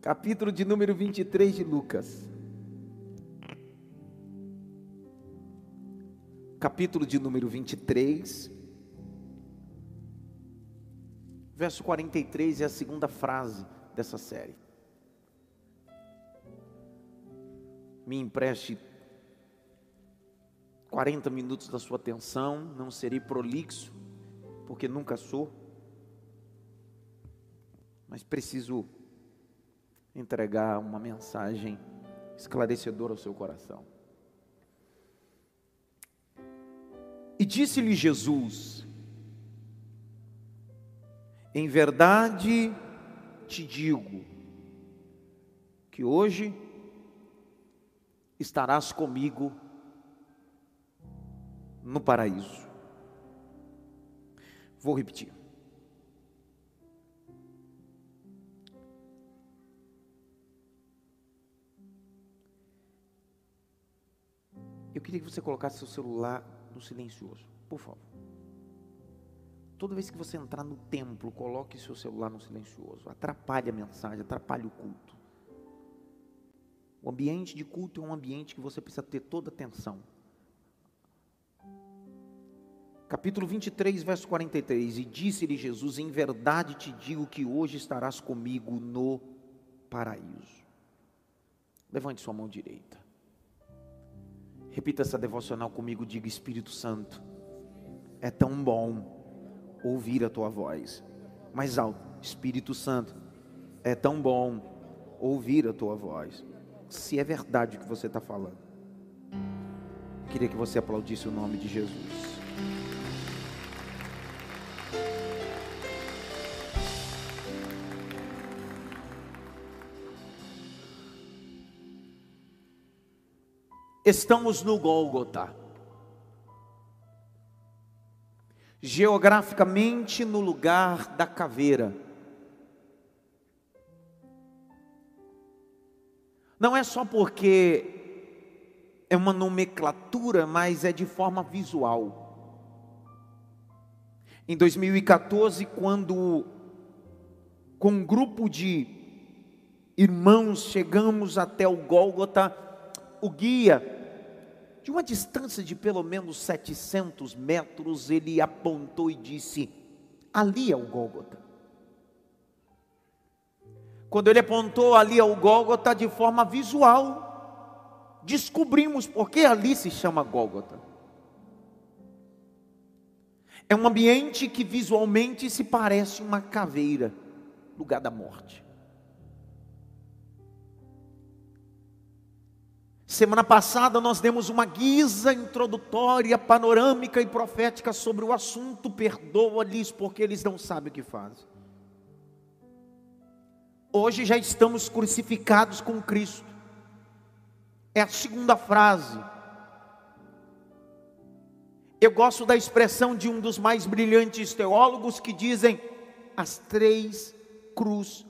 capítulo de número 23 de Lucas. Capítulo de número 23, verso 43 é a segunda frase dessa série. Me empreste 40 minutos da sua atenção, não serei prolixo, porque nunca sou, mas preciso entregar uma mensagem esclarecedora ao seu coração. E disse-lhe Jesus: Em verdade te digo, que hoje estarás comigo no paraíso. Vou repetir. Eu queria que você colocasse seu celular no silencioso, por favor. Toda vez que você entrar no templo, coloque seu celular no silencioso. Atrapalhe a mensagem, atrapalhe o culto. O ambiente de culto é um ambiente que você precisa ter toda atenção. Capítulo 23, verso 43. E disse-lhe Jesus: Em verdade te digo que hoje estarás comigo no paraíso. Levante sua mão direita. Repita essa devocional comigo, diga Espírito Santo. É tão bom ouvir a tua voz. Mais alto, Espírito Santo. É tão bom ouvir a tua voz. Se é verdade o que você está falando. Queria que você aplaudisse o nome de Jesus. Estamos no Gólgota. Geograficamente no lugar da caveira. Não é só porque é uma nomenclatura, mas é de forma visual. Em 2014, quando com um grupo de irmãos chegamos até o Gólgota, o guia de uma distância de pelo menos 700 metros, ele apontou e disse: Ali é o Gólgota. Quando ele apontou ali ao Gólgota de forma visual, descobrimos por que ali se chama Gólgota. É um ambiente que visualmente se parece uma caveira, lugar da morte. Semana passada nós demos uma guisa introdutória, panorâmica e profética sobre o assunto. Perdoa-lhes porque eles não sabem o que fazem. Hoje já estamos crucificados com Cristo. É a segunda frase. Eu gosto da expressão de um dos mais brilhantes teólogos que dizem as três cruz,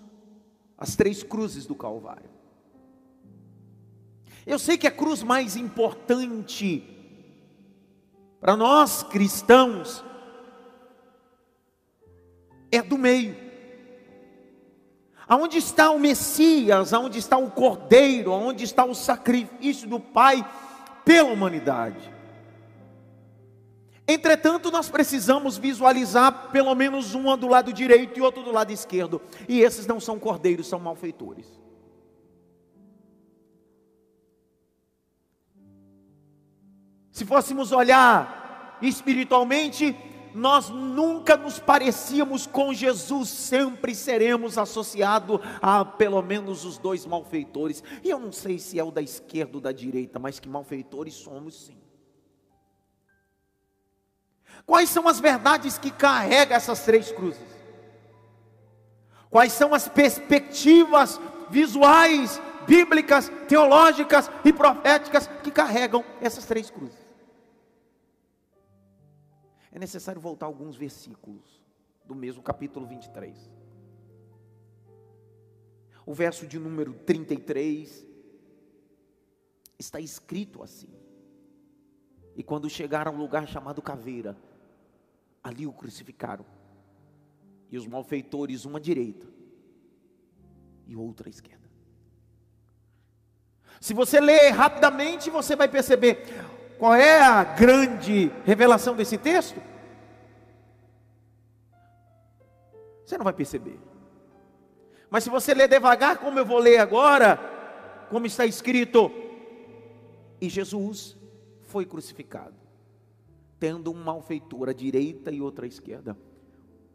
as três cruzes do Calvário. Eu sei que a cruz mais importante para nós cristãos é do meio. Aonde está o Messias, aonde está o Cordeiro, aonde está o sacrifício do Pai pela humanidade. Entretanto, nós precisamos visualizar pelo menos uma do lado direito e outro do lado esquerdo. E esses não são cordeiros, são malfeitores. Se fôssemos olhar espiritualmente, nós nunca nos parecíamos com Jesus, sempre seremos associados a pelo menos os dois malfeitores. E eu não sei se é o da esquerda ou da direita, mas que malfeitores somos sim. Quais são as verdades que carrega essas três cruzes? Quais são as perspectivas visuais, bíblicas, teológicas e proféticas que carregam essas três cruzes? É necessário voltar alguns versículos do mesmo capítulo 23. O verso de número 33 está escrito assim: E quando chegaram ao lugar chamado Caveira, ali o crucificaram, e os malfeitores uma à direita e outra à esquerda. Se você ler rapidamente, você vai perceber qual é a grande revelação desse texto. Você não vai perceber. Mas se você ler devagar, como eu vou ler agora, como está escrito, e Jesus foi crucificado, tendo um malfeitor à direita e outra à esquerda.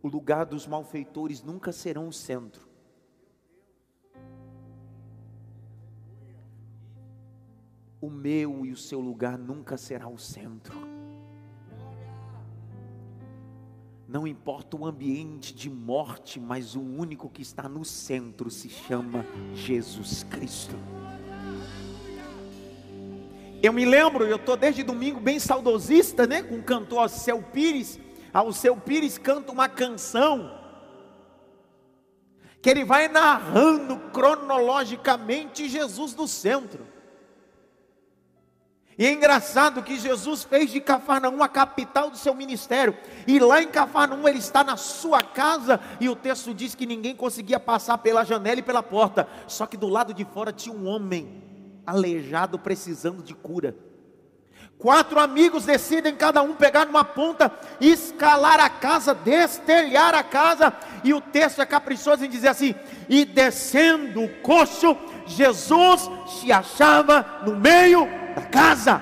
O lugar dos malfeitores nunca serão o centro. O meu e o seu lugar nunca será o centro. Não importa o ambiente de morte, mas o único que está no centro se chama Jesus Cristo. Eu me lembro, eu estou desde domingo bem saudosista, né? Com o cantor Alceu Pires. Alceu Pires canta uma canção que ele vai narrando cronologicamente Jesus no centro. E é engraçado que Jesus fez de Cafarnaum a capital do seu ministério. E lá em Cafarnaum ele está na sua casa. E o texto diz que ninguém conseguia passar pela janela e pela porta. Só que do lado de fora tinha um homem aleijado precisando de cura. Quatro amigos decidem cada um pegar numa ponta, escalar a casa, destelhar a casa, e o texto é caprichoso em dizer assim: e descendo o coxo, Jesus se achava no meio da casa.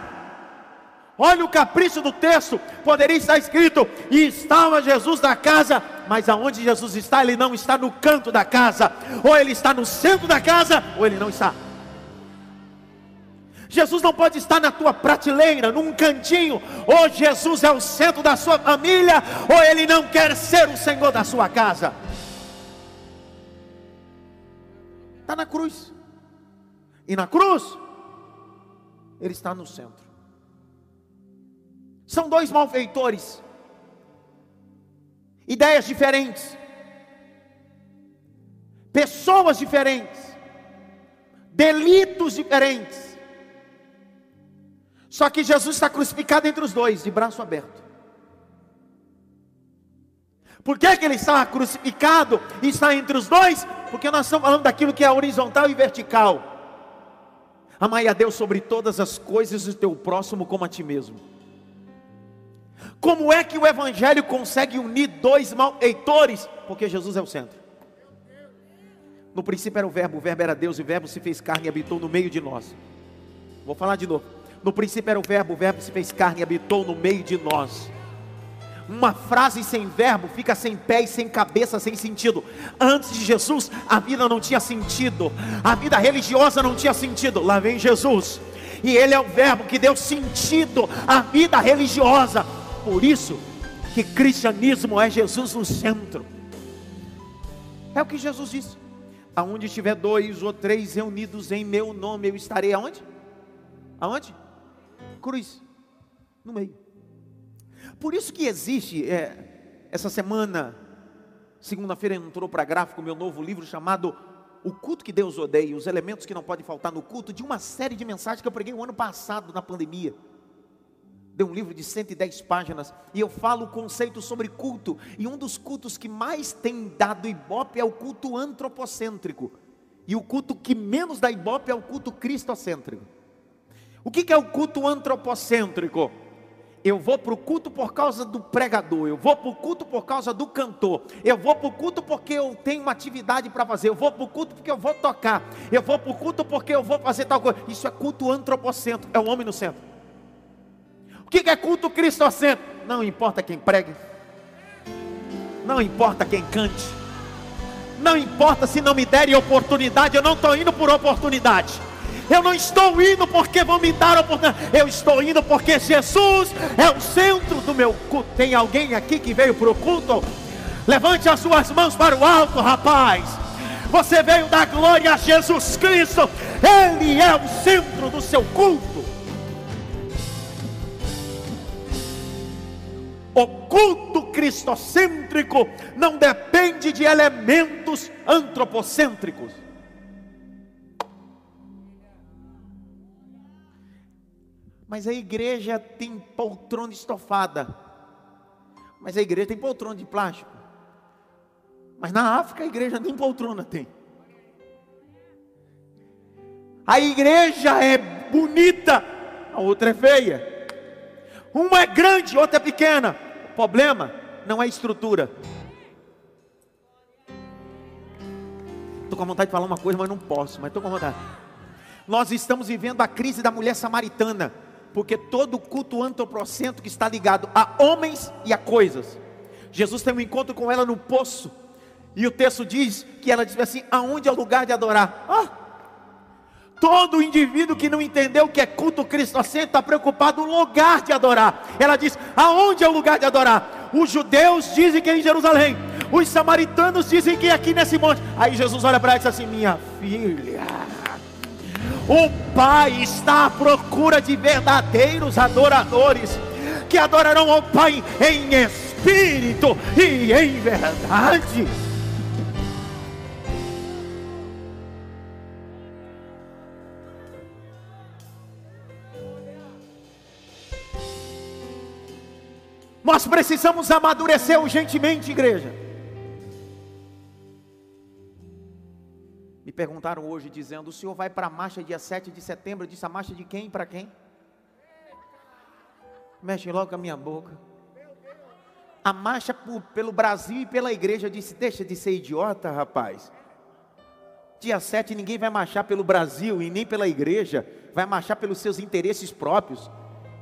Olha o capricho do texto, poderia estar escrito: e estava Jesus na casa, mas aonde Jesus está, ele não está no canto da casa, ou ele está no centro da casa, ou ele não está. Jesus não pode estar na tua prateleira, num cantinho. Ou Jesus é o centro da sua família, ou ele não quer ser o Senhor da sua casa. Está na cruz. E na cruz, ele está no centro. São dois malfeitores, ideias diferentes, pessoas diferentes, delitos diferentes só que Jesus está crucificado entre os dois, de braço aberto. Por que, que ele está crucificado e está entre os dois? Porque nós estamos falando daquilo que é horizontal e vertical. Amai a Deus sobre todas as coisas e teu próximo como a ti mesmo. Como é que o Evangelho consegue unir dois malfeitores? Porque Jesus é o centro. No princípio era o Verbo, o Verbo era Deus, e o Verbo se fez carne e habitou no meio de nós. Vou falar de novo. No princípio era o Verbo, o Verbo se fez carne e habitou no meio de nós. Uma frase sem verbo fica sem pé e sem cabeça, sem sentido. Antes de Jesus, a vida não tinha sentido, a vida religiosa não tinha sentido. Lá vem Jesus, e Ele é o Verbo que deu sentido à vida religiosa. Por isso que cristianismo é Jesus no centro. É o que Jesus disse. Aonde estiver dois ou três reunidos em meu nome, eu estarei aonde? Aonde? cruz, no meio. Por isso que existe, é, essa semana, segunda-feira entrou para gráfico meu novo livro chamado O Culto que Deus Odeia, os elementos que não podem faltar no culto, de uma série de mensagens que eu preguei o ano passado na pandemia. Deu um livro de 110 páginas e eu falo o conceito sobre culto. E um dos cultos que mais tem dado ibope é o culto antropocêntrico. E o culto que menos dá ibope é o culto cristocêntrico. O que é o culto antropocêntrico? Eu vou para o culto por causa do pregador, eu vou para o culto por causa do cantor, eu vou para o culto porque eu tenho uma atividade para fazer, eu vou para o culto porque eu vou tocar, eu vou para o culto porque eu vou fazer tal coisa. Isso é culto antropocêntrico, é o homem no centro. O que é culto cristocêntrico? Não importa quem pregue, não importa quem cante, não importa se não me derem oportunidade, eu não estou indo por oportunidade. Eu não estou indo porque vão me dar oportunidade. Eu estou indo porque Jesus é o centro do meu culto. Tem alguém aqui que veio para o culto? Levante as suas mãos para o alto, rapaz. Você veio dar glória a Jesus Cristo. Ele é o centro do seu culto. O culto cristocêntrico não depende de elementos antropocêntricos. Mas a igreja tem poltrona estofada. Mas a igreja tem poltrona de plástico. Mas na África a igreja nem poltrona tem. A igreja é bonita, a outra é feia. Uma é grande, outra é pequena. O problema não é estrutura. Estou com vontade de falar uma coisa, mas não posso, mas estou com vontade. Nós estamos vivendo a crise da mulher samaritana, porque todo culto antropocentro que está ligado a homens e a coisas. Jesus tem um encontro com ela no poço, e o texto diz que ela diz assim: aonde é o lugar de adorar? Todo indivíduo que não entendeu o que é culto cristocêntrico está preocupado no lugar de adorar. Ela diz: aonde é o lugar de adorar? Os judeus dizem que é em Jerusalém. Os samaritanos dizem que é aqui nesse monte. Aí Jesus olha para ela e diz assim: Minha filha, o Pai está à procura de verdadeiros adoradores que adorarão ao Pai em espírito e em verdade. Nós precisamos amadurecer urgentemente, igreja. Me perguntaram hoje dizendo: o senhor vai para a marcha dia 7 de setembro? Disse: a marcha de quem para quem? Mexe logo com a minha boca. A marcha por, pelo Brasil e pela igreja. Disse: deixa de ser idiota, rapaz. Dia 7 ninguém vai marchar pelo Brasil e nem pela igreja, vai marchar pelos seus interesses próprios.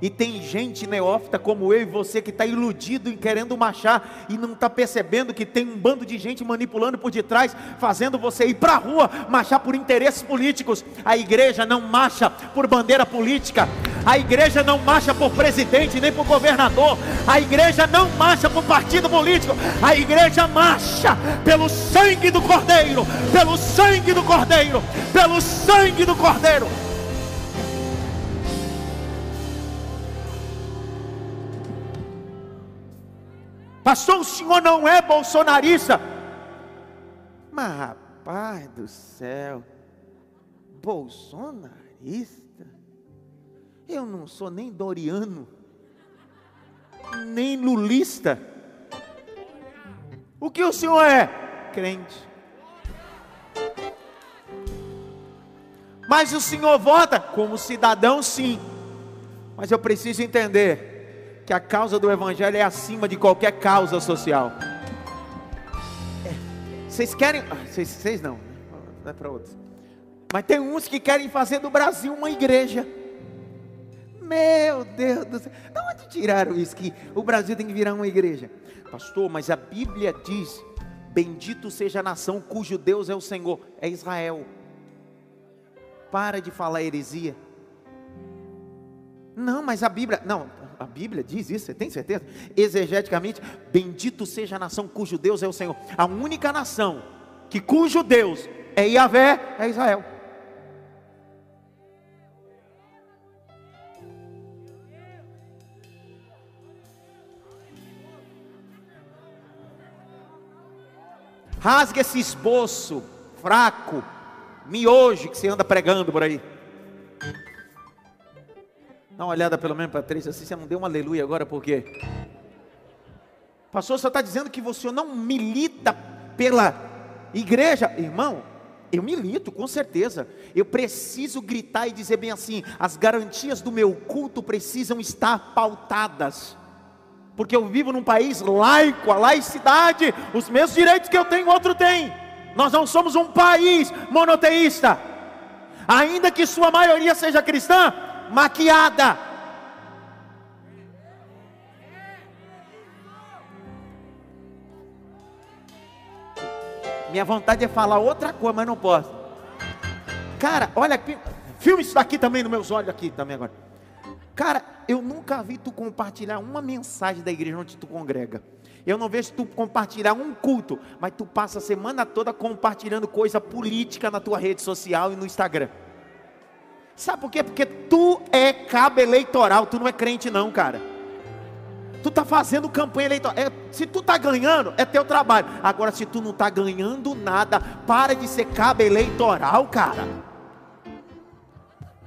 E tem gente neófita como eu e você que está iludido em querendo marchar e não está percebendo que tem um bando de gente manipulando por detrás, fazendo você ir para a rua marchar por interesses políticos. A igreja não marcha por bandeira política, a igreja não marcha por presidente nem por governador, a igreja não marcha por partido político, a igreja marcha pelo sangue do Cordeiro, pelo sangue do Cordeiro, pelo sangue do Cordeiro. Pastor, o senhor não é bolsonarista. Mas rapaz do céu, bolsonarista? Eu não sou nem doriano, nem lulista. O que o senhor é? Crente. Mas o senhor vota como cidadão, sim. Mas eu preciso entender que a causa do Evangelho é acima de qualquer causa social. É, vocês querem. Ah, vocês, vocês não, é para outros. Mas tem uns que querem fazer do Brasil uma igreja. Meu Deus do céu. De onde tiraram isso? Que o Brasil tem que virar uma igreja. Pastor, mas a Bíblia diz: Bendito seja a nação cujo Deus é o Senhor, é Israel. Para de falar heresia. Não, mas a Bíblia. Não, a Bíblia diz isso, você tem certeza? Exegeticamente, bendito seja a nação cujo Deus é o Senhor. A única nação que cujo Deus é Yahvé é Israel. Rasga esse esboço fraco, miojo que você anda pregando por aí. Dá uma olhada pelo menos para três, assim você não deu um aleluia agora, por quê? Pastor, você está dizendo que você não milita pela igreja? Irmão, eu milito, com certeza. Eu preciso gritar e dizer bem assim: as garantias do meu culto precisam estar pautadas. Porque eu vivo num país laico, a laicidade, os mesmos direitos que eu tenho, outro tem. Nós não somos um país monoteísta. Ainda que sua maioria seja cristã, maquiada. Minha vontade é falar outra coisa, mas não posso. Cara, olha aqui, filme isso daqui também nos meus olhos aqui também agora. Cara, eu nunca vi tu compartilhar uma mensagem da igreja onde tu congrega. Eu não vejo tu compartilhar um culto, mas tu passa a semana toda compartilhando coisa política na tua rede social e no Instagram. Sabe por quê? Porque tu é cabo eleitoral, tu não é crente não, cara. Tu tá fazendo campanha eleitoral. É, se tu tá ganhando, é teu trabalho. Agora, se tu não tá ganhando nada, para de ser cabo eleitoral, cara.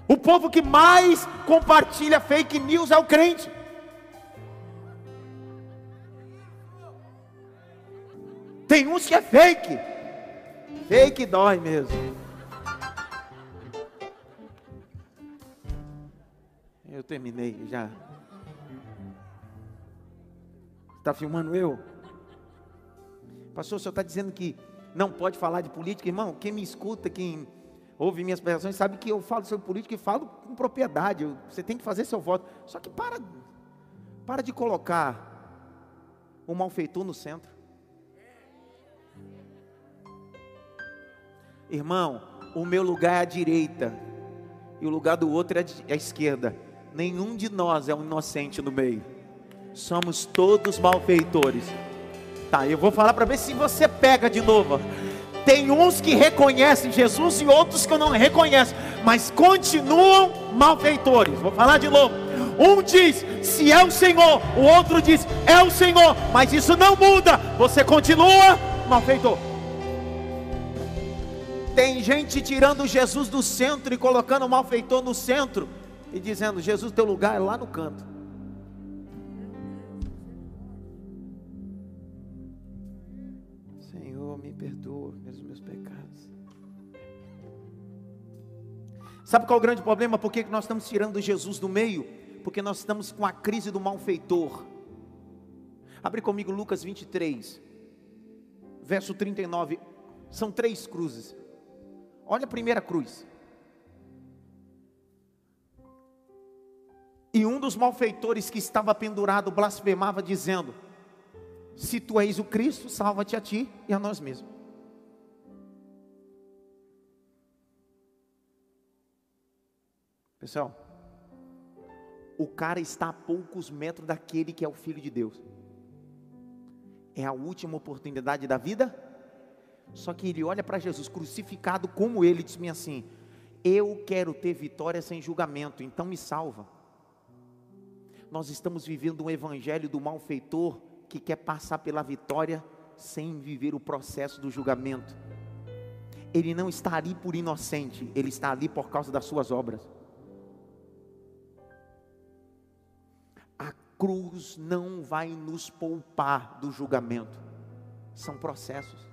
O povo que mais compartilha fake news é o crente. Tem uns que é fake. Fake dói mesmo. Eu terminei já. Está filmando eu? Pastor, o senhor está dizendo que não pode falar de política, irmão? Quem me escuta, quem ouve minhas pregações, sabe que eu falo sobre política e falo com propriedade. Você tem que fazer seu voto. Só que para, para de colocar o malfeitor no centro. Irmão, o meu lugar é à direita e o lugar do outro é à esquerda. Nenhum de nós é um inocente no meio. Somos todos malfeitores. Tá, eu vou falar para ver se você pega de novo. Tem uns que reconhecem Jesus e outros que não reconhecem, mas continuam malfeitores. Vou falar de novo. Um diz, se é o Senhor, o outro diz, é o Senhor, mas isso não muda, você continua malfeitor. Tem gente tirando Jesus do centro e colocando o malfeitor no centro e dizendo: Jesus, teu lugar é lá no canto. Senhor, me perdoa pelos meus pecados. Sabe qual é o grande problema? Por que nós estamos tirando Jesus do meio? Porque nós estamos com a crise do malfeitor. Abre comigo Lucas 23, verso 39. São três cruzes. Olha a primeira cruz. E um dos malfeitores que estava pendurado blasfemava, dizendo: Se tu és o Cristo, salva-te a ti e a nós mesmos. Pessoal, o cara está a poucos metros daquele que é o Filho de Deus. É a última oportunidade da vida só que ele olha para Jesus crucificado como ele, diz-me assim: Eu quero ter vitória sem julgamento, então me salva. Nós estamos vivendo um evangelho do malfeitor que quer passar pela vitória sem viver o processo do julgamento. Ele não está ali por inocente, ele está ali por causa das suas obras. A cruz não vai nos poupar do julgamento, são processos.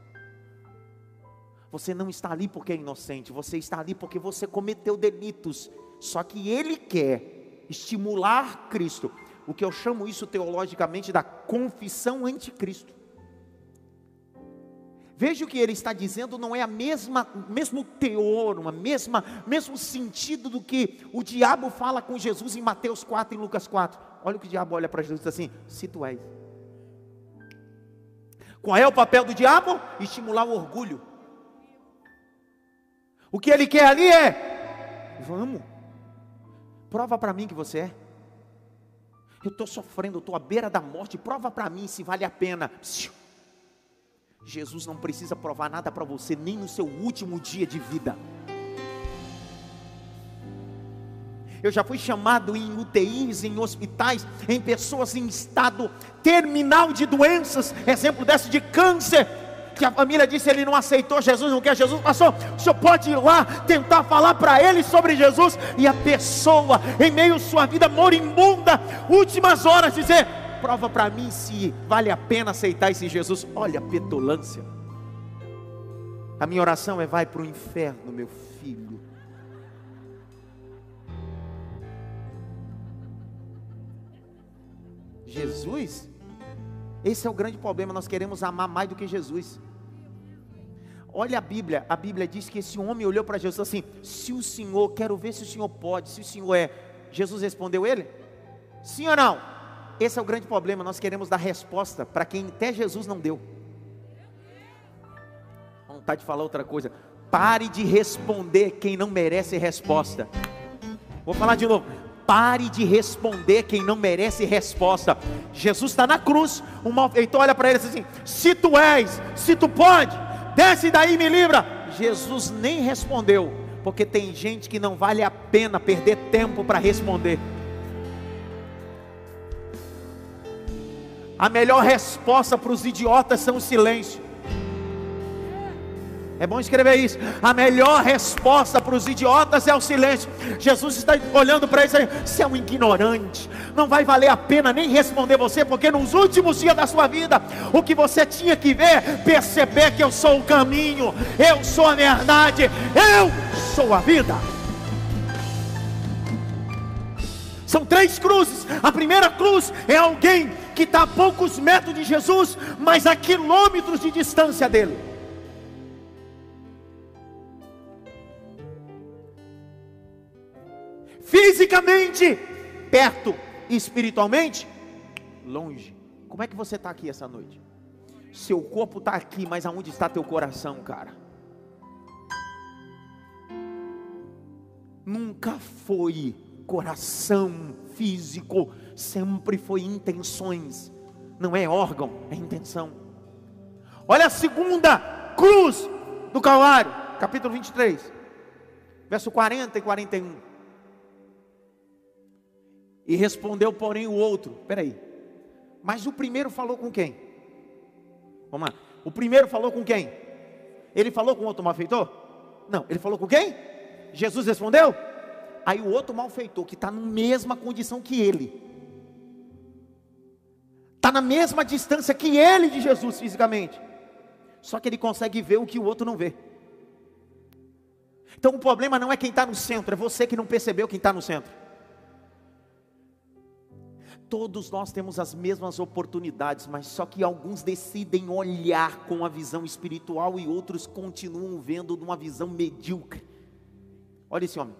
Você não está ali porque é inocente, você está ali porque você cometeu delitos. Só que Ele quer estimular Cristo. O que eu chamo isso teologicamente da confissão anticristo. Veja o que ele está dizendo, não é a mesma, mesmo teor, uma mesma, mesmo sentido do que o diabo fala com Jesus em Mateus 4 e Lucas 4. Olha o que o diabo olha para Jesus assim: se tu és. Qual é o papel do diabo? Estimular o orgulho. O que ele quer ali é: vamos, prova para mim que você é. Eu estou sofrendo, estou à beira da morte, prova para mim se vale a pena. Jesus não precisa provar nada para você, nem no seu último dia de vida. Eu já fui chamado em UTIs, em hospitais, em pessoas em estado terminal de doenças, exemplo dessa de câncer, que a família disse ele não aceitou Jesus, não quer Jesus, passou. O senhor pode ir lá tentar falar para ele sobre Jesus e a pessoa, em meio à sua vida moribunda, últimas horas, dizer: prova para mim se vale a pena aceitar esse Jesus. Olha a petulância. A minha oração é: vai para o inferno, meu filho. Jesus? Esse é o grande problema. Nós queremos amar mais do que Jesus. Olha a Bíblia, a Bíblia diz que esse homem olhou para Jesus assim: se o Senhor, quero ver se o Senhor pode, se o Senhor é. Jesus respondeu ele? Sim ou não? Esse é o grande problema, nós queremos dar resposta para quem até Jesus não deu. Vontade de falar outra coisa. Pare de responder quem não merece resposta. Vou falar de novo. Pare de responder quem não merece resposta. Jesus está na cruz. O malfeitor olha para ele e diz assim: Se tu és, se tu pode, desce daí me livra. Jesus nem respondeu, porque tem gente que não vale a pena perder tempo para responder. A melhor resposta para os idiotas são o silêncio. É bom escrever isso. A melhor resposta para os idiotas é o silêncio. Jesus está olhando para isso aí. Você é um ignorante. Não vai valer a pena nem responder você, porque nos últimos dias da sua vida, o que você tinha que ver, perceber que eu sou o caminho, eu sou a verdade, eu sou a vida. São três cruzes. A primeira cruz é alguém que está a poucos metros de Jesus, mas a quilômetros de distância dele. Fisicamente perto, espiritualmente longe. Como é que você está aqui essa noite? Seu corpo está aqui, mas aonde está teu coração, cara? Nunca foi coração físico, sempre foi intenções, não é órgão, é intenção. Olha a segunda cruz do Calvário, capítulo 23, verso 40 e 41. E respondeu, porém, o outro: peraí, mas o primeiro falou com quem? Vamos lá, o primeiro falou com quem? Ele falou com outro malfeitor? Não, ele falou com quem? Jesus respondeu? Aí o outro malfeitor, que está na mesma condição que ele, está na mesma distância que ele de Jesus fisicamente, só que ele consegue ver o que o outro não vê. Então o problema não é quem está no centro, é você que não percebeu quem está no centro. Todos nós temos as mesmas oportunidades, mas só que alguns decidem olhar com a visão espiritual e outros continuam vendo numa visão medíocre. Olha esse homem.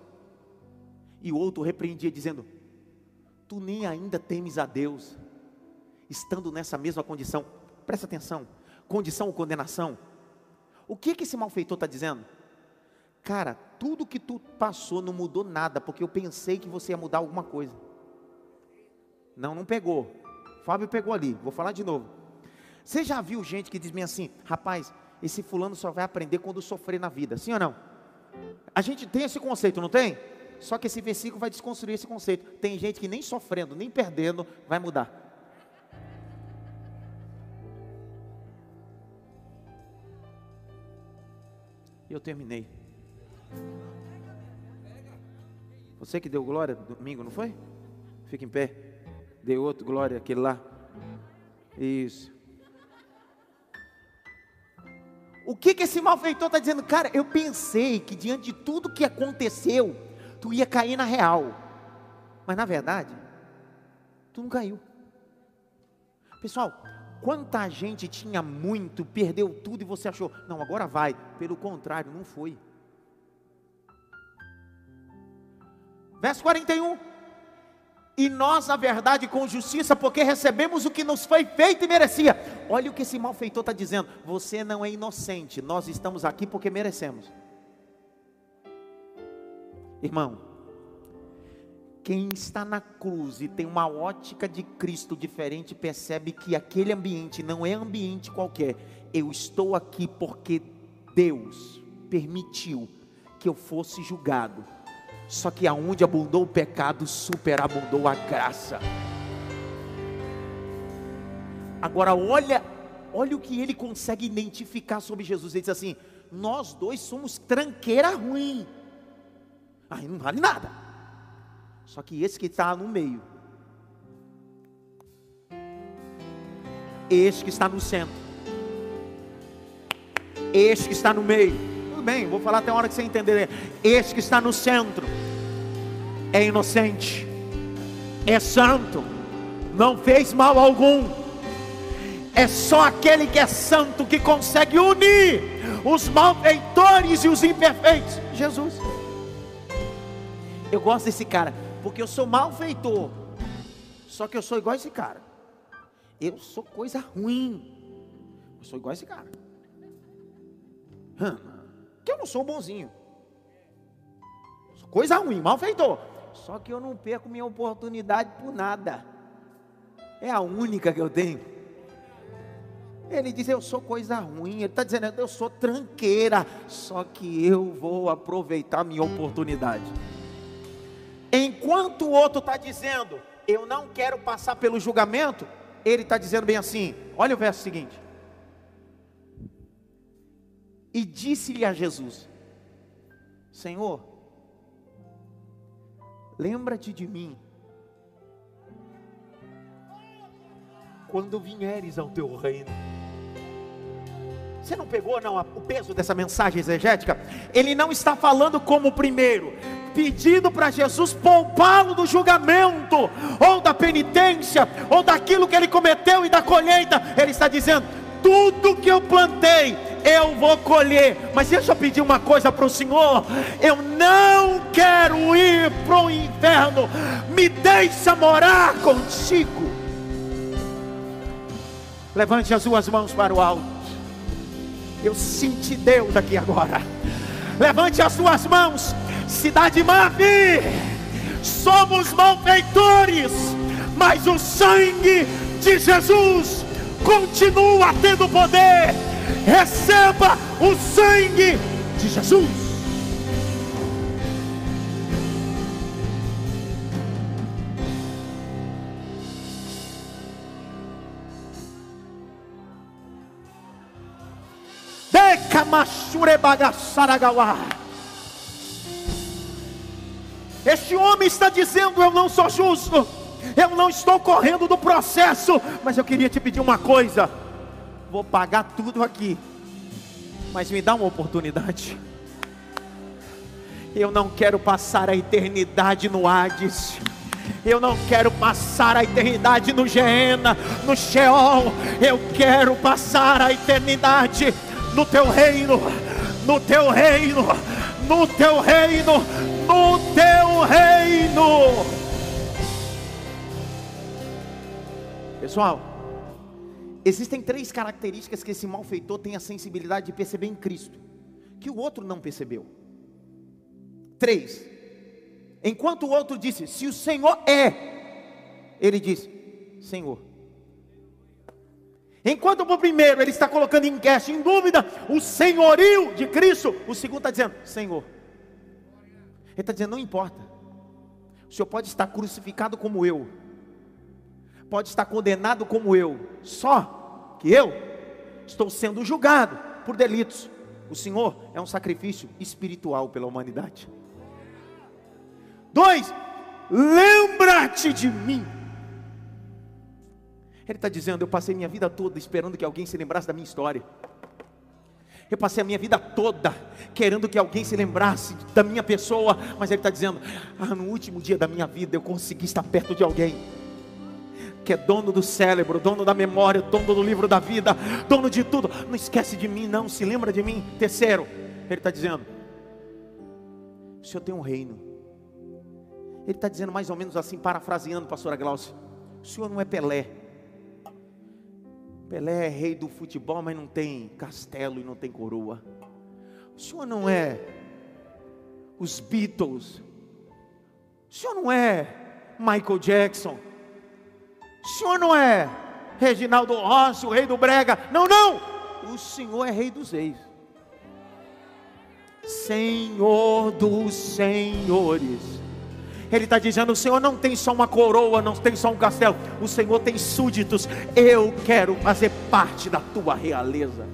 E o outro repreendia, dizendo: Tu nem ainda temes a Deus, estando nessa mesma condição. Presta atenção: condição ou condenação. O que, que esse malfeitor está dizendo? Cara, tudo que tu passou não mudou nada, porque eu pensei que você ia mudar alguma coisa. Não, não pegou. Fábio pegou ali, vou falar de novo. Você já viu gente que diz assim, rapaz, esse fulano só vai aprender quando sofrer na vida, sim ou não? A gente tem esse conceito, não tem? Só que esse versículo vai desconstruir esse conceito. Tem gente que nem sofrendo, nem perdendo, vai mudar. Eu terminei. Você que deu glória domingo, não foi? Fica em pé. Deu outro glória, aquele lá. Isso. O que, que esse malfeitor está dizendo? Cara, eu pensei que diante de tudo que aconteceu, tu ia cair na real. Mas na verdade, tu não caiu. Pessoal, quanta gente tinha muito, perdeu tudo e você achou, não, agora vai. Pelo contrário, não foi. Verso 41. E nós, na verdade, com justiça, porque recebemos o que nos foi feito e merecia. Olha o que esse malfeitor está dizendo. Você não é inocente, nós estamos aqui porque merecemos. Irmão, quem está na cruz e tem uma ótica de Cristo diferente, percebe que aquele ambiente não é ambiente qualquer. Eu estou aqui porque Deus permitiu que eu fosse julgado. Só que aonde abundou o pecado, superabundou a graça. Agora olha, olha o que ele consegue identificar sobre Jesus. Ele diz assim: nós dois somos tranqueira ruim. Aí não vale nada. Só que esse que está no meio, este que está no centro, este que está no meio, bem, vou falar até a hora que você entender. Este que está no centro é inocente, é santo, não fez mal algum. É só aquele que é santo que consegue unir os malfeitores e os imperfeitos. Jesus. Eu gosto desse cara, porque eu sou malfeitor. Só que eu sou igual a esse cara. Eu sou coisa ruim. Eu sou igual a esse cara. Hum, que eu não sou bonzinho. Coisa ruim, malfeitor. Só que eu não perco minha oportunidade por nada. É a única que eu tenho. Ele diz: Eu sou coisa ruim. Ele está dizendo: Eu sou tranqueira. Só que eu vou aproveitar minha oportunidade. Enquanto o outro está dizendo, eu não quero passar pelo julgamento, ele está dizendo bem assim: olha o verso seguinte. E disse-lhe a Jesus: Senhor, lembra-te de mim quando vieres ao teu reino. Você não pegou não o peso dessa mensagem exegética? Ele não está falando como primeiro, pedindo para Jesus poupá-lo do julgamento, ou da penitência, ou daquilo que ele cometeu e da colheita. Ele está dizendo: tudo que eu plantei, eu vou colher. Mas deixa eu pedir uma coisa para o Senhor: eu não quero ir para o inferno, me deixa morar contigo. Levante as suas mãos para o alto. Eu senti Deus aqui agora. Levante as suas mãos, cidade Mavi. Somos malfeitores, mas o sangue de Jesus continua tendo poder. Receba o sangue de Jesus. Este homem está dizendo: Eu não sou justo, eu não estou correndo do processo, mas eu queria te pedir uma coisa: vou pagar tudo aqui, mas me dá uma oportunidade. Eu não quero passar a eternidade no Hades. Eu não quero passar a eternidade no Geena, no Sheol. Eu quero passar a eternidade no teu reino, no teu reino, no teu reino, no teu reino. Pessoal, existem três características que esse malfeitor tem a sensibilidade de perceber em Cristo, que o outro não percebeu. Três. Enquanto o outro disse, se o Senhor é, ele disse, Senhor. Enquanto o primeiro ele está colocando em questão, em dúvida, o senhorio de Cristo, o segundo está dizendo, Senhor. Ele está dizendo, não importa. O Senhor pode estar crucificado como eu, pode estar condenado como eu, só que eu estou sendo julgado por delitos. O Senhor é um sacrifício espiritual pela humanidade. Dois, lembra-te de mim. Ele está dizendo: Eu passei minha vida toda esperando que alguém se lembrasse da minha história. Eu passei a minha vida toda querendo que alguém se lembrasse da minha pessoa, mas ele está dizendo: Ah, no último dia da minha vida eu consegui estar perto de alguém que é dono do cérebro, dono da memória, dono do livro da vida, dono de tudo. Não esquece de mim, não, se lembra de mim. Terceiro, ele está dizendo: O Senhor tem um reino. Ele está dizendo mais ou menos assim, parafraseando, pastora Glaucia: O Senhor não é Pelé. Pelé é rei do futebol, mas não tem castelo e não tem coroa. O senhor não é os Beatles. O senhor não é Michael Jackson. O senhor não é Reginaldo Rossi, o rei do Brega. Não, não. O senhor é rei dos reis. Senhor dos senhores. Ele está dizendo: o Senhor não tem só uma coroa, não tem só um castelo, o Senhor tem súditos. Eu quero fazer parte da tua realeza.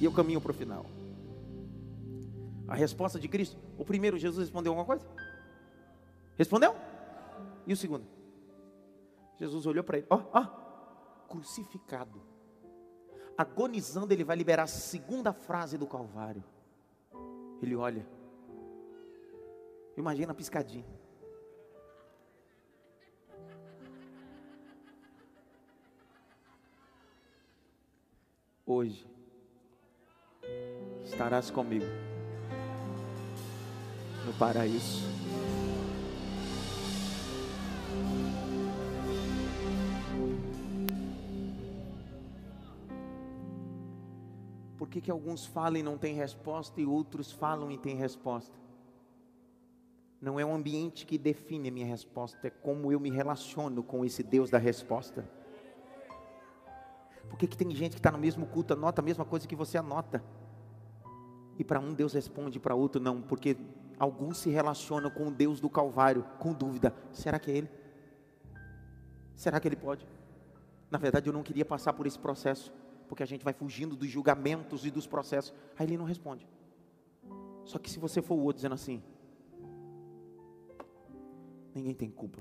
E eu caminho para o final. A resposta de Cristo: o primeiro, Jesus respondeu alguma coisa? Respondeu? E o segundo? Jesus olhou para ele: ó, ó, crucificado, agonizando, ele vai liberar a segunda frase do Calvário. Ele olha. Imagina a piscadinha. Hoje estarás comigo no paraíso. Que, que alguns falam e não têm resposta e outros falam e têm resposta? Não é o ambiente que define a minha resposta, é como eu me relaciono com esse Deus da resposta. Por que, que tem gente que está no mesmo culto, anota a mesma coisa que você anota? E para um Deus responde, para outro não, porque alguns se relacionam com o Deus do Calvário com dúvida: será que é Ele? Será que Ele pode? Na verdade, eu não queria passar por esse processo, porque a gente vai fugindo dos julgamentos e dos processos. Aí Ele não responde. Só que se você for o outro dizendo assim, Ninguém tem culpa.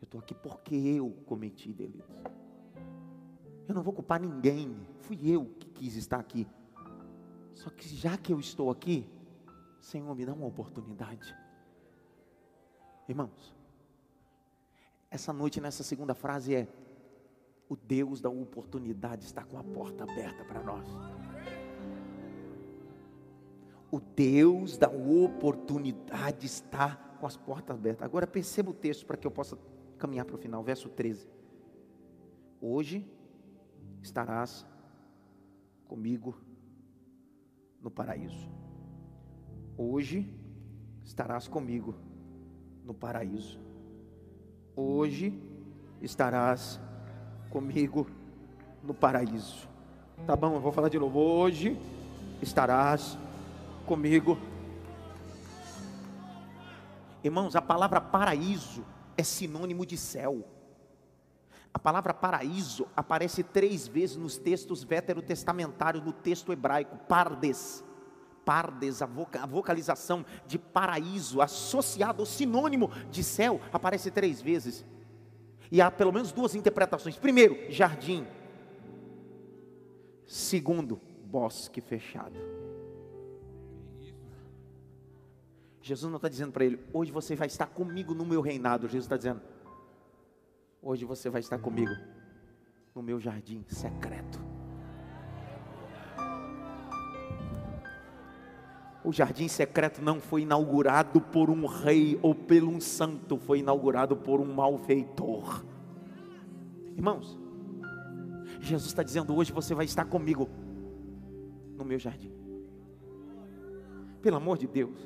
Eu estou aqui porque eu cometi delitos. Eu não vou culpar ninguém. Fui eu que quis estar aqui. Só que já que eu estou aqui, Senhor, me dá uma oportunidade. Irmãos, essa noite, nessa segunda frase, é: o Deus da oportunidade está com a porta aberta para nós. O Deus da oportunidade está com as portas abertas. Agora perceba o texto para que eu possa caminhar para o final, verso 13. Hoje estarás comigo no paraíso. Hoje estarás comigo no paraíso. Hoje estarás comigo no paraíso. Tá bom, eu vou falar de novo. Hoje estarás comigo. Irmãos, a palavra paraíso é sinônimo de céu. A palavra paraíso aparece três vezes nos textos veterotestamentários, no texto hebraico, pardes. Pardes, a, voca, a vocalização de paraíso, associado ao sinônimo de céu, aparece três vezes. E há pelo menos duas interpretações. Primeiro, jardim. Segundo, bosque fechado. Jesus não está dizendo para ele, hoje você vai estar comigo no meu reinado. Jesus está dizendo, Hoje você vai estar comigo no meu jardim secreto. O jardim secreto não foi inaugurado por um rei ou por um santo, foi inaugurado por um malfeitor. Irmãos, Jesus está dizendo: hoje você vai estar comigo no meu jardim. Pelo amor de Deus,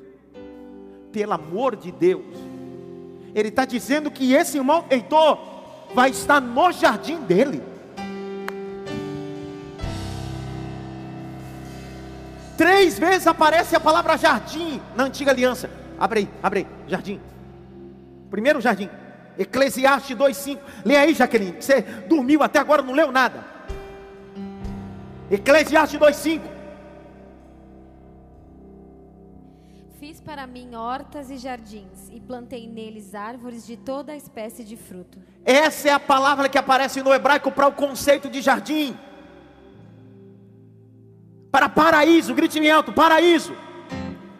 pelo amor de Deus, Ele está dizendo que esse malfeitor vai estar no jardim dele. Três vezes aparece a palavra jardim na antiga aliança. Abre aí, abre aí, jardim. Primeiro jardim. Eclesiastes 2,5. Lê aí, Jaqueline. Você dormiu até agora, não leu nada. Eclesiastes 2,5. Fiz para mim hortas e jardins, e plantei neles árvores de toda espécie de fruto. Essa é a palavra que aparece no hebraico para o conceito de jardim. Para paraíso, grite em alto, paraíso.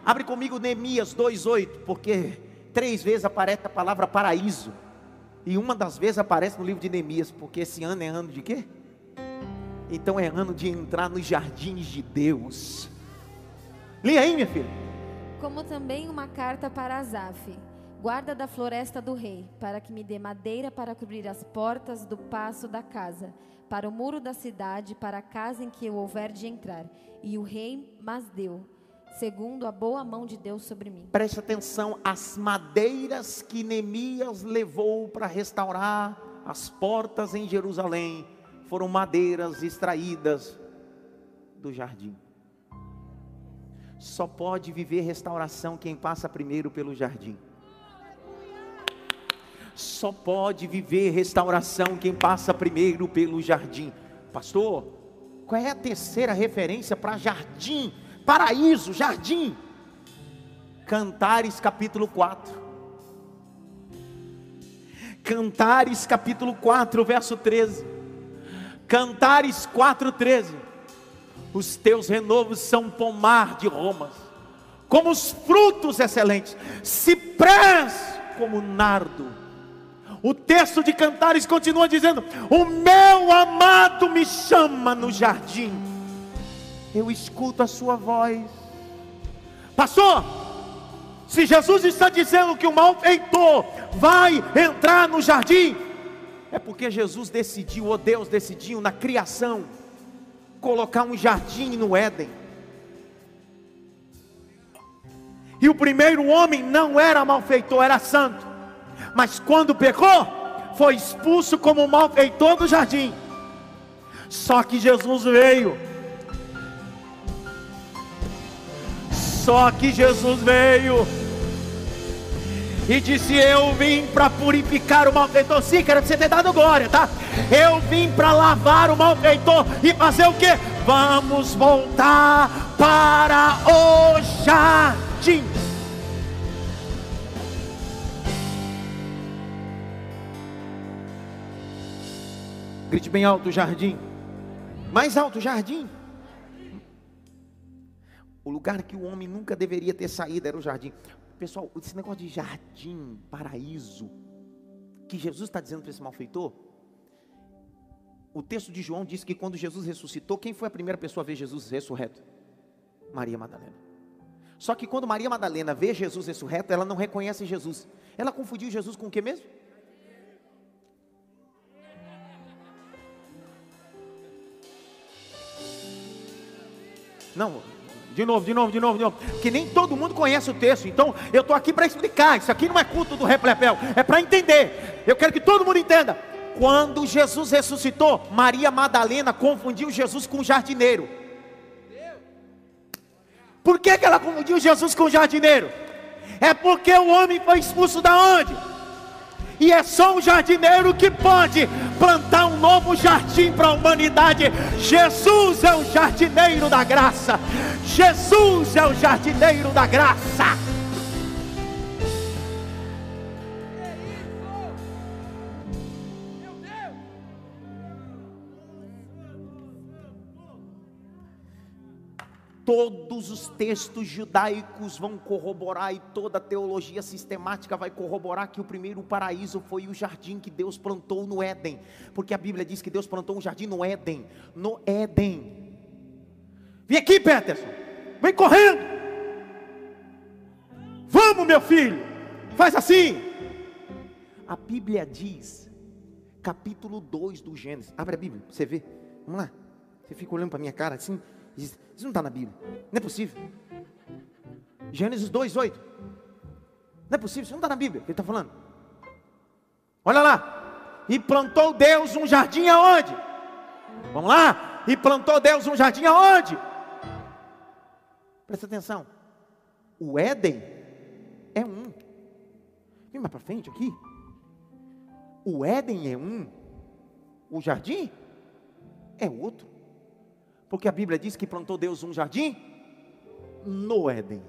Abre comigo Neemias 2,8, porque três vezes aparece a palavra paraíso. E uma das vezes aparece no livro de Neemias, porque esse ano é ano de quê? Então é ano de entrar nos jardins de Deus. Leia aí, minha filha como também uma carta para Asaf, guarda da floresta do rei, para que me dê madeira para cobrir as portas do passo da casa, para o muro da cidade, para a casa em que eu houver de entrar. E o rei mas deu, segundo a boa mão de Deus sobre mim. Preste atenção, as madeiras que Neemias levou para restaurar as portas em Jerusalém foram madeiras extraídas do jardim. Só pode viver restauração quem passa primeiro pelo jardim. Só pode viver restauração quem passa primeiro pelo jardim. Pastor, qual é a terceira referência para jardim? Paraíso, jardim. Cantares capítulo 4. Cantares capítulo 4, verso 13. Cantares 4, 13 os teus renovos são pomar de romas, como os frutos excelentes, ciprés como nardo. O texto de Cantares continua dizendo: O meu amado me chama no jardim, eu escuto a sua voz. Pastor, se Jesus está dizendo que o malfeitor vai entrar no jardim, é porque Jesus decidiu, ou Deus decidiu na criação, colocar um jardim no Éden. E o primeiro homem não era malfeitor, era santo. Mas quando pecou, foi expulso como malfeitor do jardim. Só que Jesus veio. Só que Jesus veio e disse: Eu vim para purificar o malfeitor. Sim, quero que você tenha dado glória, tá? Eu vim para lavar o malfeitor e fazer o que? Vamos voltar para o jardim. Grite bem alto, jardim. Mais alto, jardim. O lugar que o homem nunca deveria ter saído era o jardim. Pessoal, esse negócio de jardim, paraíso, que Jesus está dizendo para esse malfeitor, o texto de João diz que quando Jesus ressuscitou, quem foi a primeira pessoa a ver Jesus ressurreto? Maria Madalena. Só que quando Maria Madalena vê Jesus ressurreto, ela não reconhece Jesus. Ela confundiu Jesus com o que mesmo? Não, de novo, de novo, de novo, de novo. Que nem todo mundo conhece o texto. Então, eu estou aqui para explicar. Isso aqui não é culto do replepel. É para entender. Eu quero que todo mundo entenda. Quando Jesus ressuscitou, Maria Madalena confundiu Jesus com o jardineiro. Por que, que ela confundiu Jesus com o jardineiro? É porque o homem foi expulso da onde? E é só um jardineiro que pode plantar um novo jardim para a humanidade. Jesus é o jardineiro da graça. Jesus é o jardineiro da graça. Todos os textos judaicos vão corroborar e toda a teologia sistemática vai corroborar que o primeiro paraíso foi o jardim que Deus plantou no Éden, porque a Bíblia diz que Deus plantou um jardim no Éden, no Éden. Vem aqui, Peterson, vem correndo. Vamos, meu filho, faz assim. A Bíblia diz, capítulo 2 do Gênesis, abre a Bíblia, você vê, vamos lá. Você fica olhando para minha cara assim. Isso não está na Bíblia. Não é possível. Gênesis 2, 8. Não é possível, isso não está na Bíblia. Ele está falando. Olha lá. E plantou Deus um jardim aonde? Vamos lá. E plantou Deus um jardim aonde? Presta atenção. O Éden é um. Vem mais para frente aqui. O Éden é um. O jardim é outro. Porque a Bíblia diz que plantou Deus um jardim no Éden.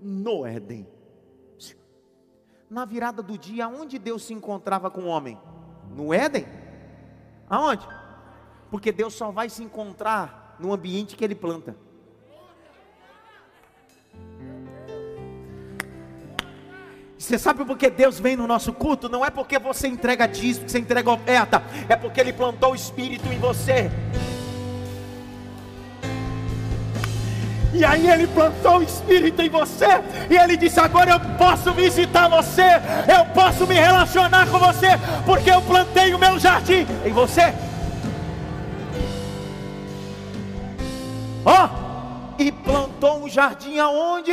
No Éden. Na virada do dia, onde Deus se encontrava com o homem? No Éden? Aonde? Porque Deus só vai se encontrar no ambiente que ele planta. Você sabe por que Deus vem no nosso culto? Não é porque você entrega dízimo, você entrega oferta, é porque Ele plantou o Espírito em você. E aí ele plantou o Espírito em você. E ele disse: Agora eu posso visitar você. Eu posso me relacionar com você. Porque eu plantei o meu jardim em você. Ó, oh, e plantou um jardim aonde?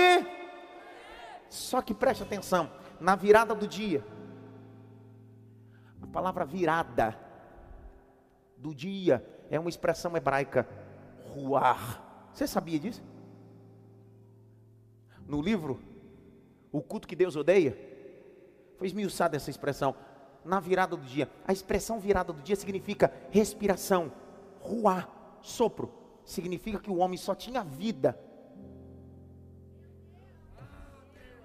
Só que preste atenção, na virada do dia. A palavra virada do dia é uma expressão hebraica, ruar. Você sabia disso? No livro O Culto que Deus Odeia, foi esmiuçada essa expressão. Na virada do dia. A expressão virada do dia significa respiração, ruá, sopro. Significa que o homem só tinha vida.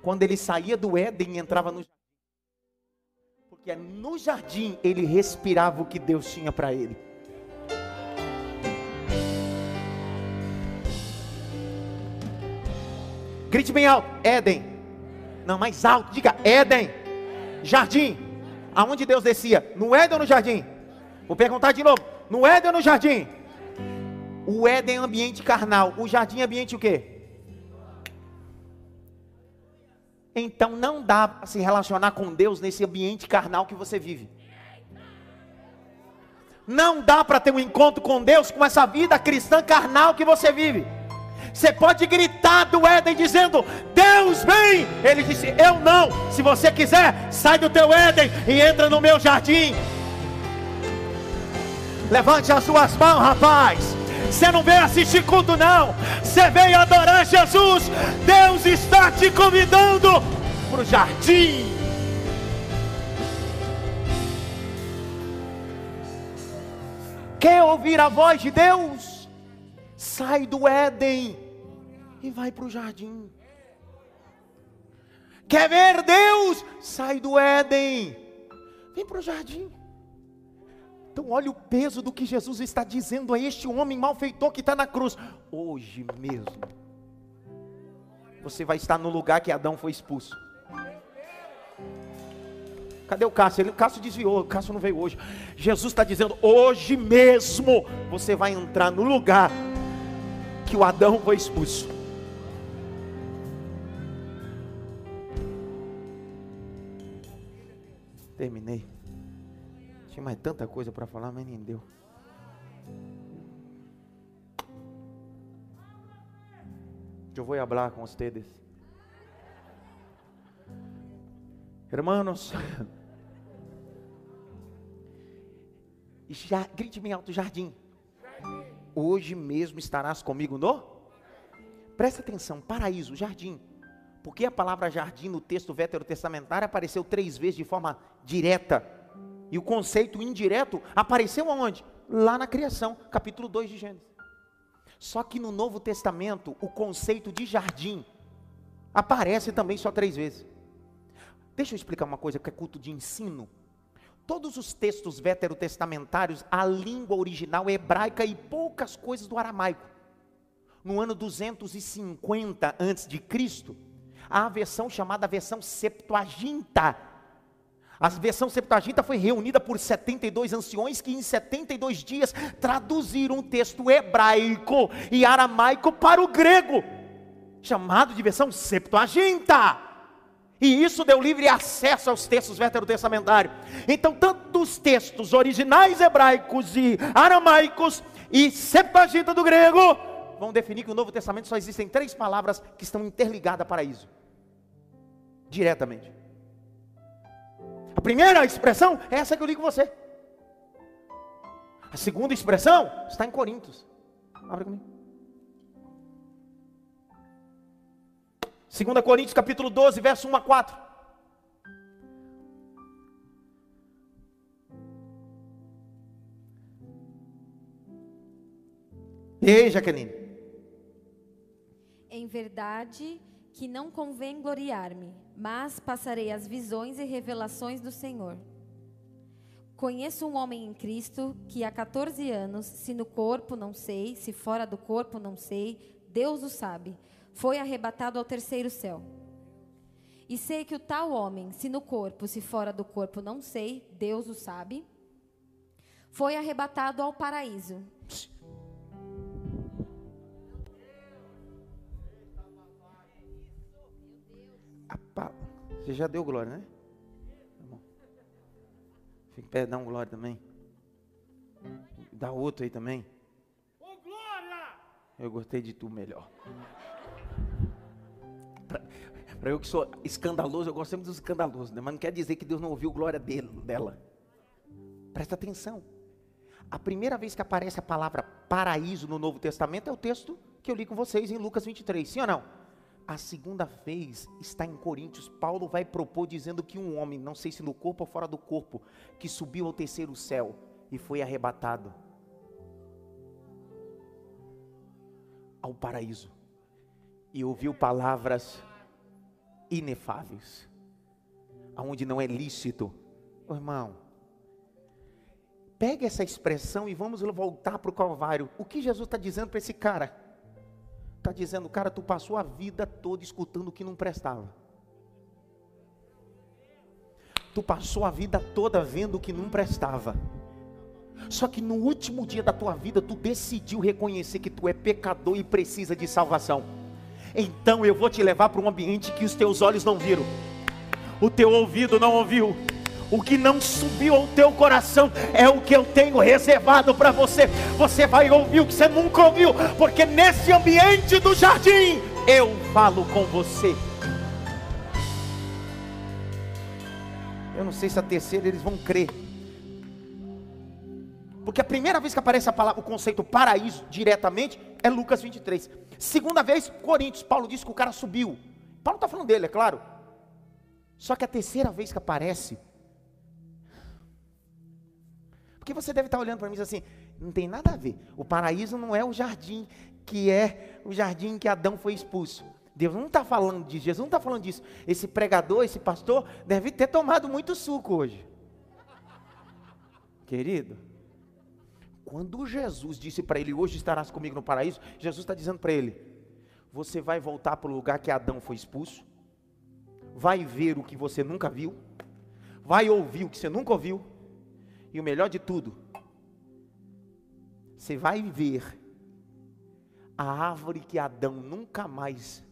Quando ele saía do Éden e entrava no jardim. Porque no jardim ele respirava o que Deus tinha para ele. Grite bem alto: Éden. Não, mais alto, diga Éden. Jardim. Aonde Deus descia? No Éden ou no jardim? Vou perguntar de novo: no Éden ou no jardim? O Éden é ambiente carnal. O jardim é ambiente o quê? Então não dá para se relacionar com Deus nesse ambiente carnal que você vive. Não dá para ter um encontro com Deus com essa vida cristã carnal que você vive. Você pode gritar do Éden dizendo: Deus vem. Ele disse: Eu não. Se você quiser, sai do teu Éden e entra no meu jardim. Levante as suas mãos, rapaz. Você não veio assistir culto, não. Você veio adorar Jesus. Deus está te convidando para o jardim. Quer ouvir a voz de Deus? Sai do Éden e vai para o jardim. Quer ver Deus? Sai do Éden, vem para o jardim. Então, olha o peso do que Jesus está dizendo a este homem malfeitor que está na cruz. Hoje mesmo, você vai estar no lugar que Adão foi expulso. Cadê o Cássio? Ele, o Cássio desviou, o Cássio não veio hoje. Jesus está dizendo: hoje mesmo você vai entrar no lugar que o Adão foi expulso. Terminei. Tinha mais tanta coisa para falar, mas nem deu. Eu vou falar com vocês. Hermanos, já, grite bem alto, jardim. Hoje mesmo estarás comigo no? Presta atenção, paraíso, jardim. Porque a palavra jardim no texto veterotestamentário apareceu três vezes de forma direta. E o conceito indireto apareceu aonde? Lá na criação, capítulo 2 de Gênesis. Só que no Novo Testamento, o conceito de jardim aparece também só três vezes. Deixa eu explicar uma coisa que é culto de ensino. Todos os textos veterotestamentários, a língua original é hebraica e poucas coisas do aramaico. No ano 250 antes de Cristo, há a versão chamada versão Septuaginta. A versão Septuaginta foi reunida por 72 anciões que em 72 dias traduziram o texto hebraico e aramaico para o grego, chamado de versão Septuaginta. E isso deu livre acesso aos textos veterotestamentários. Então, tanto os textos originais hebraicos e aramaicos e Septuaginta do grego vão definir que no Novo Testamento só existem três palavras que estão interligadas a paraíso. Diretamente. A primeira expressão é essa que eu li com você. A segunda expressão está em Coríntios. Abre comigo. 2 Coríntios capítulo 12, verso 1 a 4. Ei, Jaqueline. Em verdade que não convém gloriar-me, mas passarei as visões e revelações do Senhor. Conheço um homem em Cristo que há 14 anos, se no corpo não sei, se fora do corpo não sei, Deus o sabe foi arrebatado ao terceiro céu. E sei que o tal homem, se no corpo, se fora do corpo, não sei, Deus o sabe, foi arrebatado ao paraíso. Você já deu glória, né? Tá Fica em pé, dá um glória também. Dá outro aí também. Eu gostei de tu melhor. Para eu que sou escandaloso, eu gosto sempre dos escandalosos, né? mas não quer dizer que Deus não ouviu glória dele, dela. Presta atenção. A primeira vez que aparece a palavra paraíso no Novo Testamento é o texto que eu li com vocês em Lucas 23, sim ou não? A segunda vez está em Coríntios. Paulo vai propor dizendo que um homem, não sei se no corpo ou fora do corpo, que subiu ao terceiro céu e foi arrebatado ao paraíso e ouviu palavras inefáveis, aonde não é lícito. Oh, irmão, pega essa expressão e vamos voltar para o Calvário. O que Jesus está dizendo para esse cara? Está dizendo, cara, tu passou a vida toda escutando o que não prestava. Tu passou a vida toda vendo o que não prestava. Só que no último dia da tua vida, tu decidiu reconhecer que tu é pecador e precisa de salvação então eu vou te levar para um ambiente que os teus olhos não viram, o teu ouvido não ouviu. O que não subiu ao teu coração é o que eu tenho reservado para você. Você vai ouvir o que você nunca ouviu, porque nesse ambiente do jardim eu falo com você. Eu não sei se a terceira eles vão crer. Porque a primeira vez que aparece a palavra, o conceito paraíso diretamente é Lucas 23. Segunda vez, Coríntios, Paulo diz que o cara subiu. Paulo está falando dele, é claro. Só que a terceira vez que aparece, porque você deve estar olhando para mim e assim, não tem nada a ver. O paraíso não é o jardim que é o jardim que Adão foi expulso. Deus não está falando disso, Jesus não está falando disso. Esse pregador, esse pastor, deve ter tomado muito suco hoje. Querido, quando Jesus disse para ele, hoje estarás comigo no paraíso, Jesus está dizendo para ele, você vai voltar para o lugar que Adão foi expulso, vai ver o que você nunca viu, vai ouvir o que você nunca ouviu, e o melhor de tudo, você vai ver a árvore que Adão nunca mais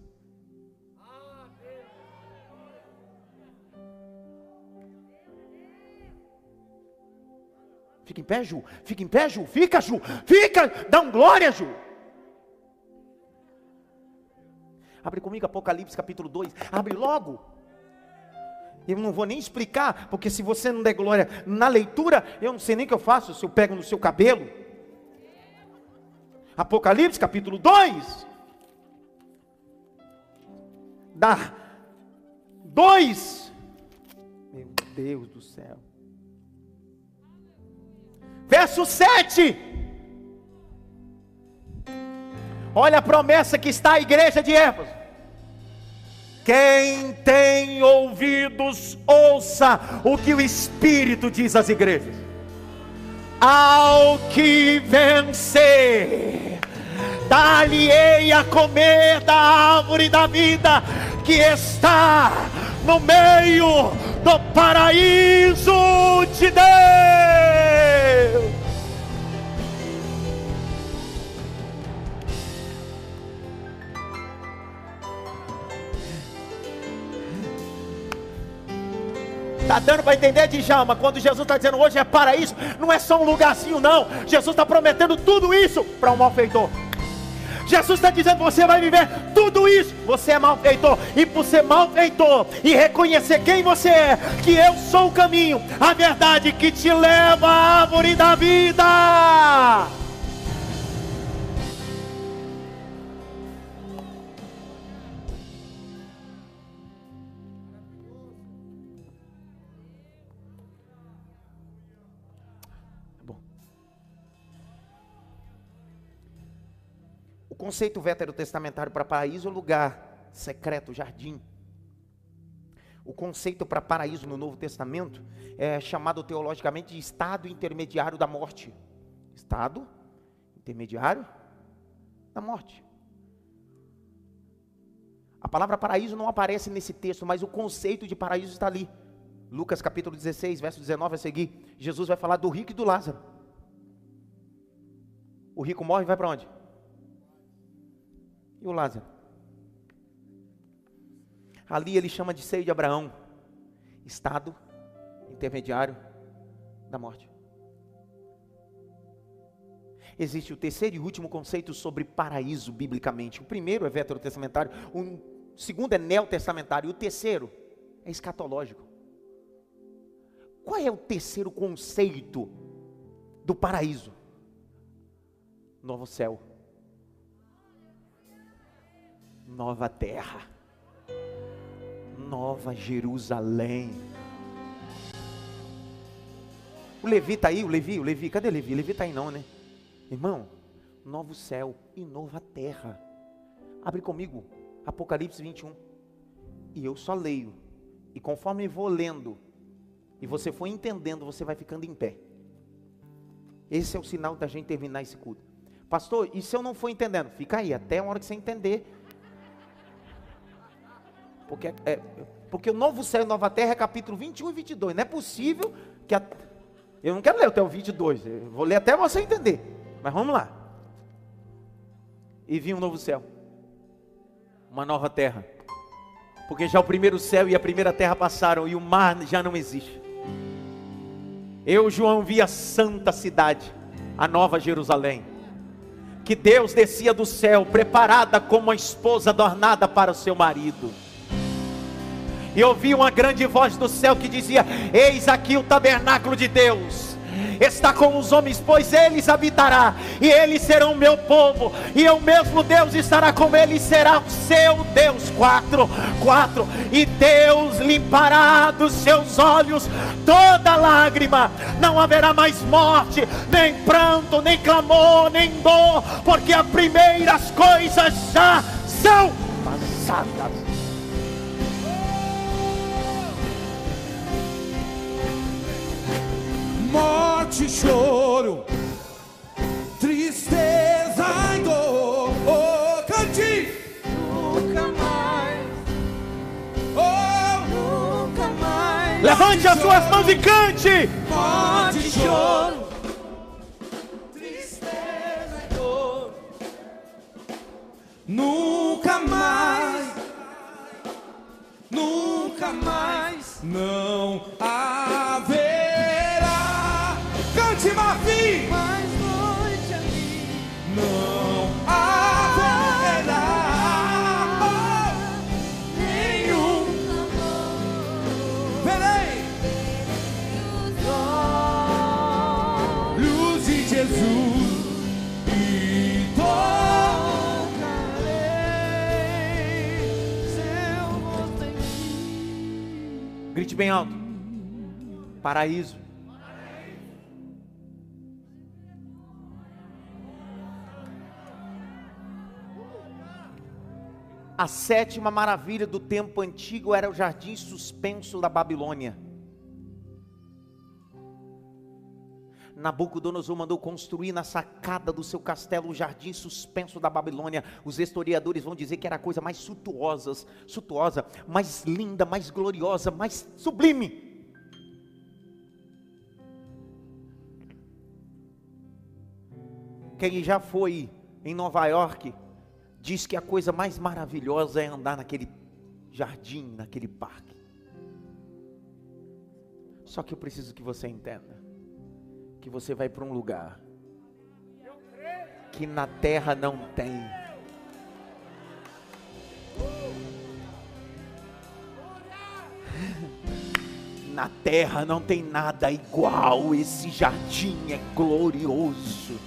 Fica em pé, Ju. Fica em pé, Ju. Fica, Ju. Fica. Dá um glória, Ju. Abre comigo Apocalipse capítulo 2. Abre logo. Eu não vou nem explicar, porque se você não der glória na leitura, eu não sei nem o que eu faço, se eu pego no seu cabelo. Apocalipse capítulo 2. Dá 2. Meu Deus do céu. Verso 7. Olha a promessa que está a igreja de Éfeso. Quem tem ouvidos, ouça o que o Espírito diz às igrejas. Ao que vencer, dar-lhe-ei a comer da árvore da vida que está no meio do paraíso de Deus. Está dando para entender, Djalma, quando Jesus está dizendo hoje é paraíso, não é só um lugarzinho, não. Jesus está prometendo tudo isso para um malfeitor. Jesus está dizendo: você vai viver tudo isso. Você é malfeitor, e por ser malfeitor e reconhecer quem você é, que eu sou o caminho, a verdade que te leva à árvore da vida. Conceito veterotestamentário para paraíso é lugar secreto, jardim. O conceito para paraíso no Novo Testamento é chamado teologicamente de estado intermediário da morte. Estado intermediário da morte. A palavra paraíso não aparece nesse texto, mas o conceito de paraíso está ali. Lucas capítulo 16, verso 19 a seguir. Jesus vai falar do rico e do Lázaro. O rico morre e vai para onde? E o Lázaro? Ali ele chama de seio de Abraão, estado intermediário da morte. Existe o terceiro e último conceito sobre paraíso biblicamente. O primeiro é veterotestamentário, o segundo é neotestamentário, e o terceiro é escatológico. Qual é o terceiro conceito do paraíso? Novo céu nova terra, nova Jerusalém. O Levi está aí, o Levi, o Levi, cadê o Levi? O Levi está aí não, né? Irmão, novo céu e nova terra. Abre comigo, Apocalipse 21. E eu só leio. E conforme vou lendo, e você for entendendo, você vai ficando em pé. Esse é o sinal da gente terminar esse culto. Pastor, e se eu não for entendendo? Fica aí, até a hora que você entender, porque, é, porque o novo céu e nova terra é capítulo 21 e 22. Não é possível que. A, eu não quero ler até o 22. Eu vou ler até você entender. Mas vamos lá. E vi um novo céu. Uma nova terra. Porque já o primeiro céu e a primeira terra passaram e o mar já não existe. Eu, João, vi a santa cidade, a nova Jerusalém. Que Deus descia do céu, preparada como uma esposa adornada para o seu marido e ouvi uma grande voz do céu que dizia: Eis aqui o tabernáculo de Deus. Está com os homens, pois eles habitará, e eles serão meu povo, e eu mesmo Deus estará com eles, será o seu Deus. Quatro, quatro, e Deus limpará dos seus olhos toda lágrima, não haverá mais morte, nem pranto, nem clamor, nem dor, porque as primeiras coisas já são passadas. morte e choro, tristeza e dor. Oh, cante! Nunca mais. Oh, nunca mais. Levante as suas mãos e cante! Morte e choro. Tristeza e dor. Nunca mais, nunca mais, não haverá. Grite bem alto. Paraíso. A sétima maravilha do tempo antigo era o jardim suspenso da Babilônia. Nabucodonosor mandou construir na sacada do seu castelo o jardim suspenso da Babilônia. Os historiadores vão dizer que era a coisa mais suntuosa, suntuosa, mais linda, mais gloriosa, mais sublime. Quem já foi em Nova York diz que a coisa mais maravilhosa é andar naquele jardim, naquele parque. Só que eu preciso que você entenda que você vai para um lugar que na terra não tem. Na terra não tem nada igual, esse jardim é glorioso.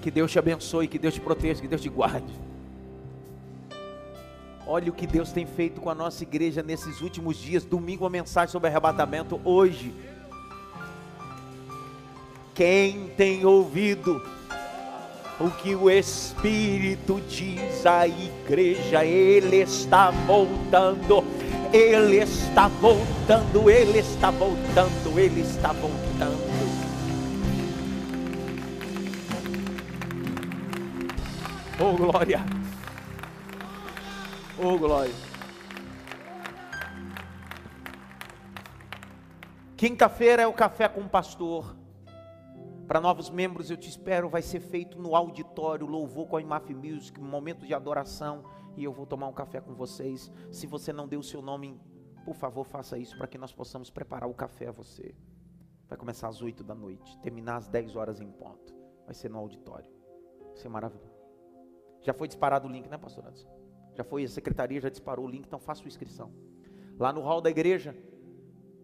Que Deus te abençoe, que Deus te proteja, que Deus te guarde. Olha o que Deus tem feito com a nossa igreja nesses últimos dias. Domingo, uma mensagem sobre arrebatamento. Hoje, quem tem ouvido o que o Espírito diz à igreja? Ele está voltando. Ele está voltando. Ele está voltando. Ele está voltando. Oh glória! Oh glória! Quinta-feira é o café com o pastor. Para novos membros, eu te espero. Vai ser feito no auditório, louvor com a IMAF Music, momento de adoração. E eu vou tomar um café com vocês. Se você não deu o seu nome, por favor, faça isso para que nós possamos preparar o café a você. Vai começar às 8 da noite, terminar às 10 horas em ponto. Vai ser no auditório. Vai ser maravilhoso. Já foi disparado o link, né, pastor Anderson? Já foi, a secretaria já disparou o link, então faça sua inscrição. Lá no hall da igreja,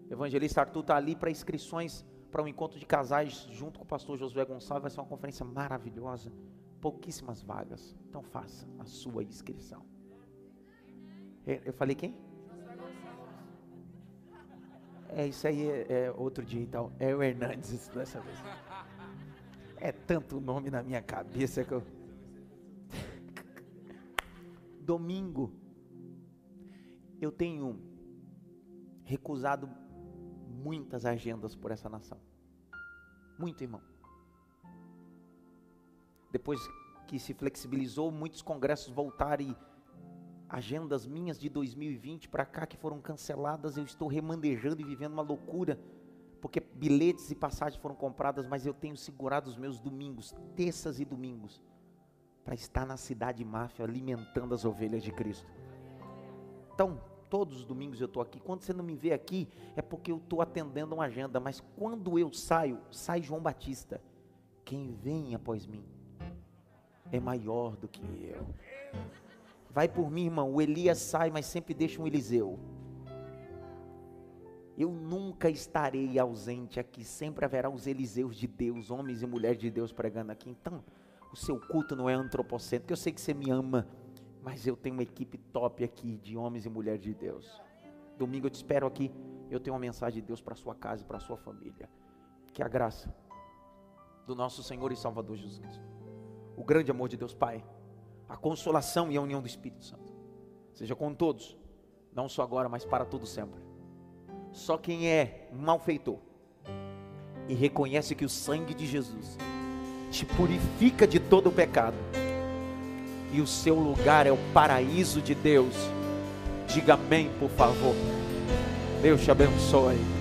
evangelista Arthur está ali para inscrições para um encontro de casais junto com o pastor Josué Gonçalves. Vai ser uma conferência maravilhosa. Pouquíssimas vagas. Então faça a sua inscrição. É, Eu falei quem? É, isso aí é, é outro dia então. É o Hernandes dessa vez. É tanto nome na minha cabeça que eu. Domingo. Eu tenho recusado muitas agendas por essa nação. Muito, irmão. Depois que se flexibilizou, muitos congressos voltaram e agendas minhas de 2020 para cá que foram canceladas, eu estou remandejando e vivendo uma loucura, porque bilhetes e passagens foram compradas, mas eu tenho segurado os meus domingos, terças e domingos, para estar na cidade máfia alimentando as ovelhas de Cristo. Então, todos os domingos eu estou aqui. Quando você não me vê aqui, é porque eu estou atendendo uma agenda. Mas quando eu saio, sai João Batista. Quem vem após mim é maior do que eu. Vai por mim, irmão. O Elias sai, mas sempre deixa um Eliseu. Eu nunca estarei ausente aqui. Sempre haverá os Eliseus de Deus, homens e mulheres de Deus pregando aqui. Então, o seu culto não é antropocêntrico. Eu sei que você me ama. Mas eu tenho uma equipe top aqui de homens e mulheres de Deus. Domingo eu te espero aqui. Eu tenho uma mensagem de Deus para sua casa e para sua família. Que a graça do nosso Senhor e Salvador Jesus Cristo, o grande amor de Deus Pai, a consolação e a união do Espírito Santo, seja com todos, não só agora, mas para todo sempre. Só quem é malfeitor e reconhece que o sangue de Jesus te purifica de todo o pecado e o seu lugar é o paraíso de Deus. Diga amém, por favor. Deus te abençoe.